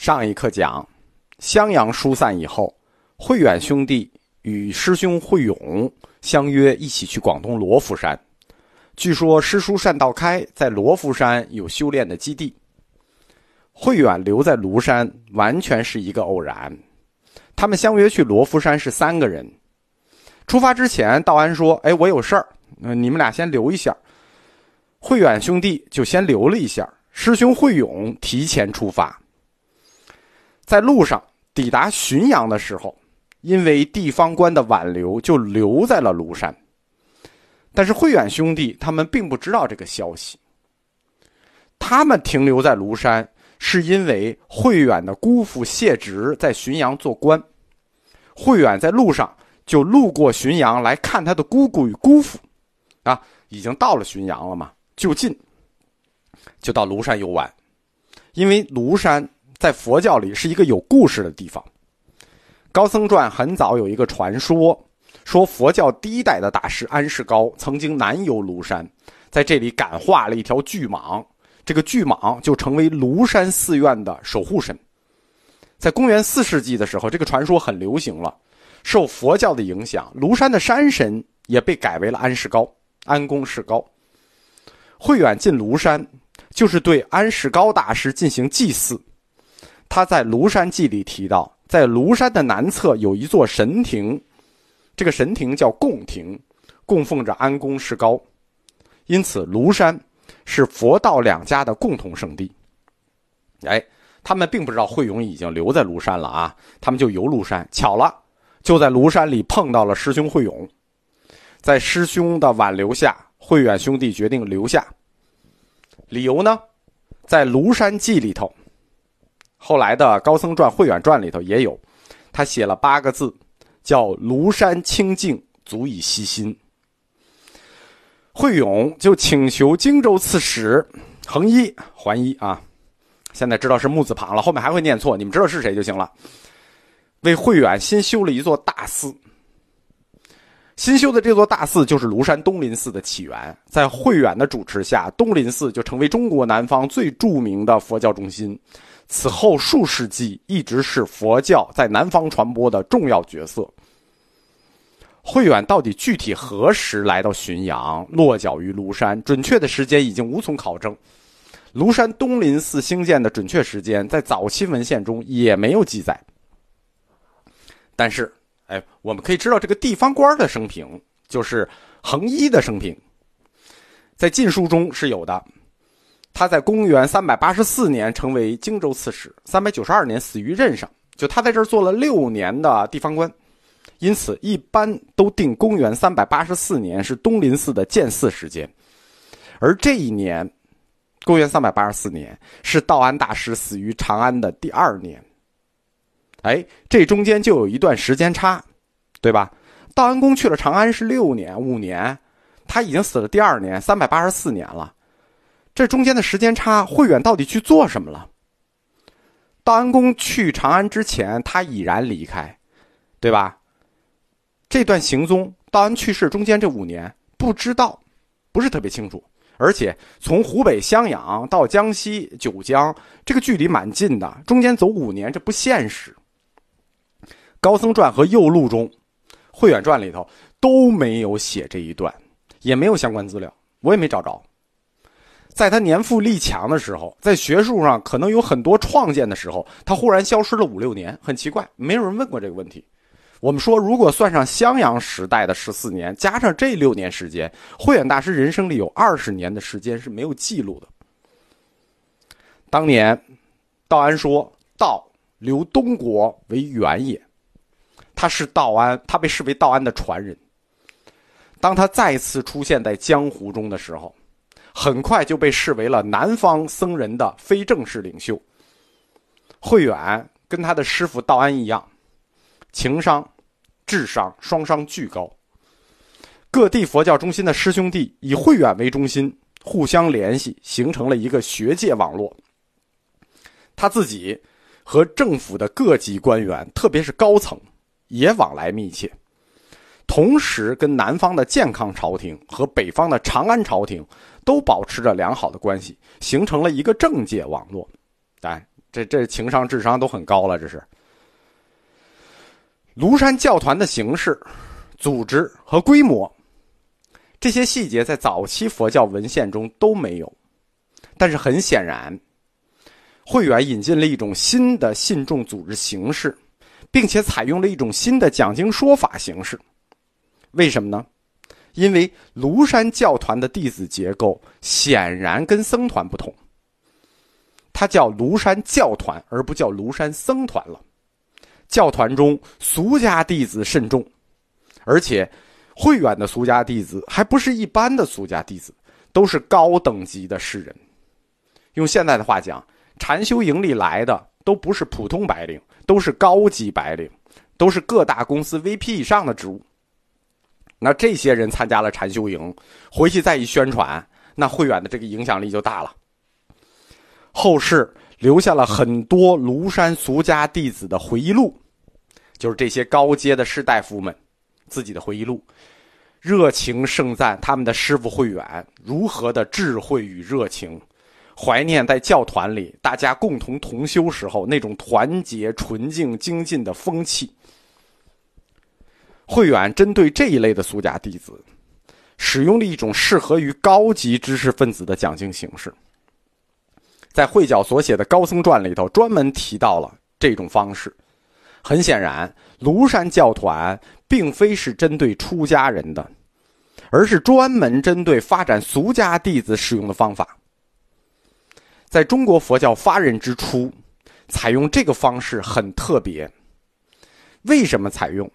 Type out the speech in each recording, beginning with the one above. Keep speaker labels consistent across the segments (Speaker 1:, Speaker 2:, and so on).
Speaker 1: 上一课讲，襄阳疏散以后，慧远兄弟与师兄慧勇相约一起去广东罗浮山。据说师叔单道开在罗浮山有修炼的基地。慧远留在庐山完全是一个偶然。他们相约去罗浮山是三个人。出发之前，道安说：“哎，我有事儿，你们俩先留一下。”慧远兄弟就先留了一下。师兄慧勇提前出发。在路上抵达浔阳的时候，因为地方官的挽留，就留在了庐山。但是慧远兄弟他们并不知道这个消息。他们停留在庐山，是因为慧远的姑父谢直在浔阳做官。慧远在路上就路过浔阳来看他的姑姑与姑父，啊，已经到了浔阳了嘛，就近，就到庐山游玩，因为庐山。在佛教里是一个有故事的地方，《高僧传》很早有一个传说，说佛教第一代的大师安世高曾经南游庐山，在这里感化了一条巨蟒，这个巨蟒就成为庐山寺院的守护神。在公元四世纪的时候，这个传说很流行了，受佛教的影响，庐山的山神也被改为了安世高，安公世高。慧远进庐山，就是对安世高大师进行祭祀。他在《庐山记》里提到，在庐山的南侧有一座神亭，这个神亭叫供亭，供奉着安公世高，因此庐山是佛道两家的共同圣地。哎，他们并不知道慧勇已经留在庐山了啊，他们就游庐山，巧了，就在庐山里碰到了师兄慧勇，在师兄的挽留下，慧远兄弟决定留下。理由呢，在《庐山记》里头。后来的《高僧传》《慧远传》里头也有，他写了八个字，叫“庐山清净，足以息心”。慧勇就请求荆州刺史恒一还一啊，现在知道是木字旁了，后面还会念错，你们知道是谁就行了。为慧远新修了一座大寺，新修的这座大寺就是庐山东林寺的起源，在慧远的主持下，东林寺就成为中国南方最著名的佛教中心。此后数世纪一直是佛教在南方传播的重要角色。慧远到底具体何时来到浔阳，落脚于庐山？准确的时间已经无从考证。庐山东林寺兴建的准确时间，在早期文献中也没有记载。但是，哎，我们可以知道这个地方官的生平，就是恒一的生平，在《晋书》中是有的。他在公元三百八十四年成为荆州刺史，三百九十二年死于任上。就他在这儿做了六年的地方官，因此一般都定公元三百八十四年是东林寺的建寺时间。而这一年，公元三百八十四年是道安大师死于长安的第二年。哎，这中间就有一段时间差，对吧？道安公去了长安是六年、五年，他已经死了第二年，三百八十四年了。这中间的时间差，慧远到底去做什么了？道安公去长安之前，他已然离开，对吧？这段行踪，道安去世中间这五年，不知道，不是特别清楚。而且从湖北襄阳到江西九江，这个距离蛮近的，中间走五年，这不现实。《高僧传》和《右录》中，《慧远传》里头都没有写这一段，也没有相关资料，我也没找着。在他年富力强的时候，在学术上可能有很多创建的时候，他忽然消失了五六年，很奇怪，没有人问过这个问题。我们说，如果算上襄阳时代的十四年，加上这六年时间，慧远大师人生里有二十年的时间是没有记录的。当年，道安说：“道留东国为远也。”他是道安，他被视为道安的传人。当他再次出现在江湖中的时候。很快就被视为了南方僧人的非正式领袖。慧远跟他的师傅道安一样，情商、智商双商俱高。各地佛教中心的师兄弟以慧远为中心，互相联系，形成了一个学界网络。他自己和政府的各级官员，特别是高层，也往来密切。同时，跟南方的健康朝廷和北方的长安朝廷都保持着良好的关系，形成了一个政界网络。哎，这这情商智商都很高了，这是。庐山教团的形式、组织和规模，这些细节在早期佛教文献中都没有。但是很显然，慧远引进了一种新的信众组织形式，并且采用了一种新的讲经说法形式。为什么呢？因为庐山教团的弟子结构显然跟僧团不同，它叫庐山教团，而不叫庐山僧团了。教团中俗家弟子甚众，而且慧远的俗家弟子还不是一般的俗家弟子，都是高等级的士人。用现在的话讲，禅修营里来的都不是普通白领，都是高级白领，都是各大公司 VP 以上的职务。那这些人参加了禅修营，回去再一宣传，那慧远的这个影响力就大了。后世留下了很多庐山俗家弟子的回忆录。就是这些高阶的士大夫们自己的回忆录，热情盛赞他们的师傅慧远如何的智慧与热情，怀念在教团里大家共同同修时候那种团结、纯净、精进的风气。慧远针对这一类的俗家弟子，使用了一种适合于高级知识分子的讲经形式，在慧角所写的《高僧传》里头专门提到了这种方式。很显然，庐山教团并非是针对出家人的，而是专门针对发展俗家弟子使用的方法。在中国佛教发轫之初，采用这个方式很特别。为什么采用？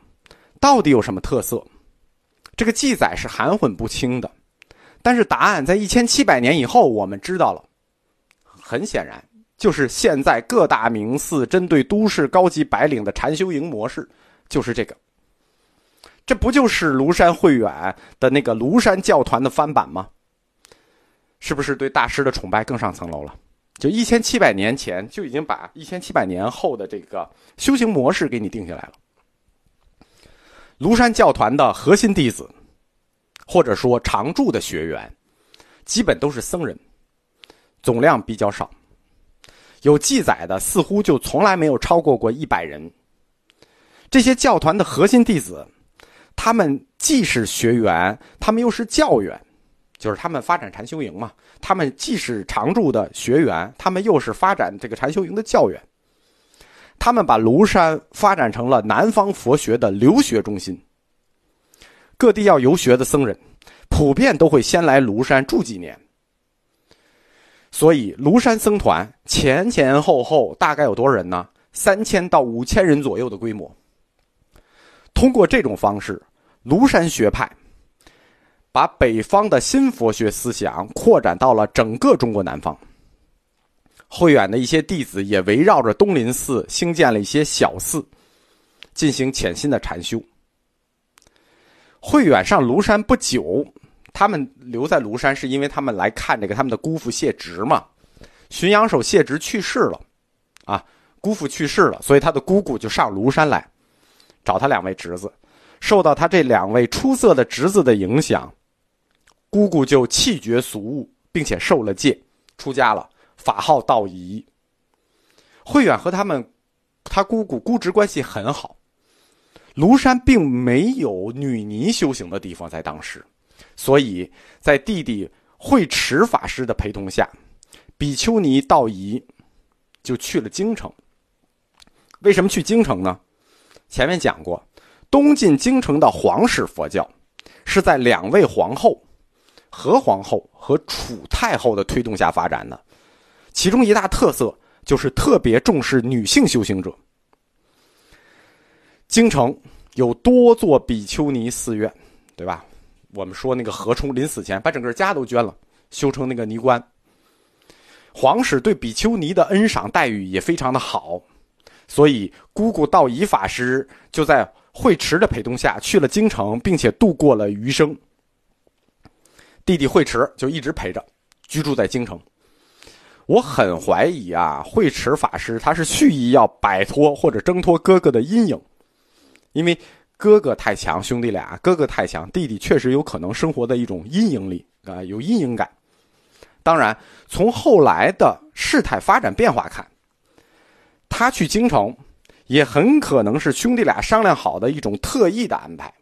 Speaker 1: 到底有什么特色？这个记载是含混不清的。但是答案在一千七百年以后，我们知道了。很显然。就是现在各大名寺针对都市高级白领的禅修营模式，就是这个。这不就是庐山慧远的那个庐山教团的翻版吗？是不是对大师的崇拜更上层楼了？就一千七百年前就已经把一千七百年后的这个修行模式给你定下来了。庐山教团的核心弟子，或者说常住的学员，基本都是僧人，总量比较少。有记载的似乎就从来没有超过过一百人。这些教团的核心弟子，他们既是学员，他们又是教员，就是他们发展禅修营嘛。他们既是常住的学员，他们又是发展这个禅修营的教员。他们把庐山发展成了南方佛学的留学中心。各地要游学的僧人，普遍都会先来庐山住几年。所以，庐山僧团前前后后大概有多少人呢？三千到五千人左右的规模。通过这种方式，庐山学派把北方的新佛学思想扩展到了整个中国南方。慧远的一些弟子也围绕着东林寺兴建了一些小寺，进行潜心的禅修。慧远上庐山不久。他们留在庐山，是因为他们来看这个他们的姑父谢直嘛。浔阳守谢直去世了，啊，姑父去世了，所以他的姑姑就上庐山来找他两位侄子。受到他这两位出色的侄子的影响，姑姑就弃绝俗物，并且受了戒，出家了，法号道仪。慧远和他们，他姑姑姑侄关系很好。庐山并没有女尼修行的地方，在当时。所以在弟弟慧持法师的陪同下，比丘尼道仪就去了京城。为什么去京城呢？前面讲过，东晋京城的皇室佛教是在两位皇后何皇后和楚太后的推动下发展的，其中一大特色就是特别重视女性修行者。京城有多座比丘尼寺院，对吧？我们说那个何冲临死前把整个家都捐了，修成那个尼观。皇室对比丘尼的恩赏待遇也非常的好，所以姑姑道仪法师就在慧持的陪同下去了京城，并且度过了余生。弟弟慧持就一直陪着，居住在京城。我很怀疑啊，慧持法师他是蓄意要摆脱或者挣脱哥哥的阴影，因为。哥哥太强，兄弟俩哥哥太强，弟弟确实有可能生活在一种阴影里啊，有阴影感。当然，从后来的事态发展变化看，他去京城，也很可能是兄弟俩商量好的一种特意的安排。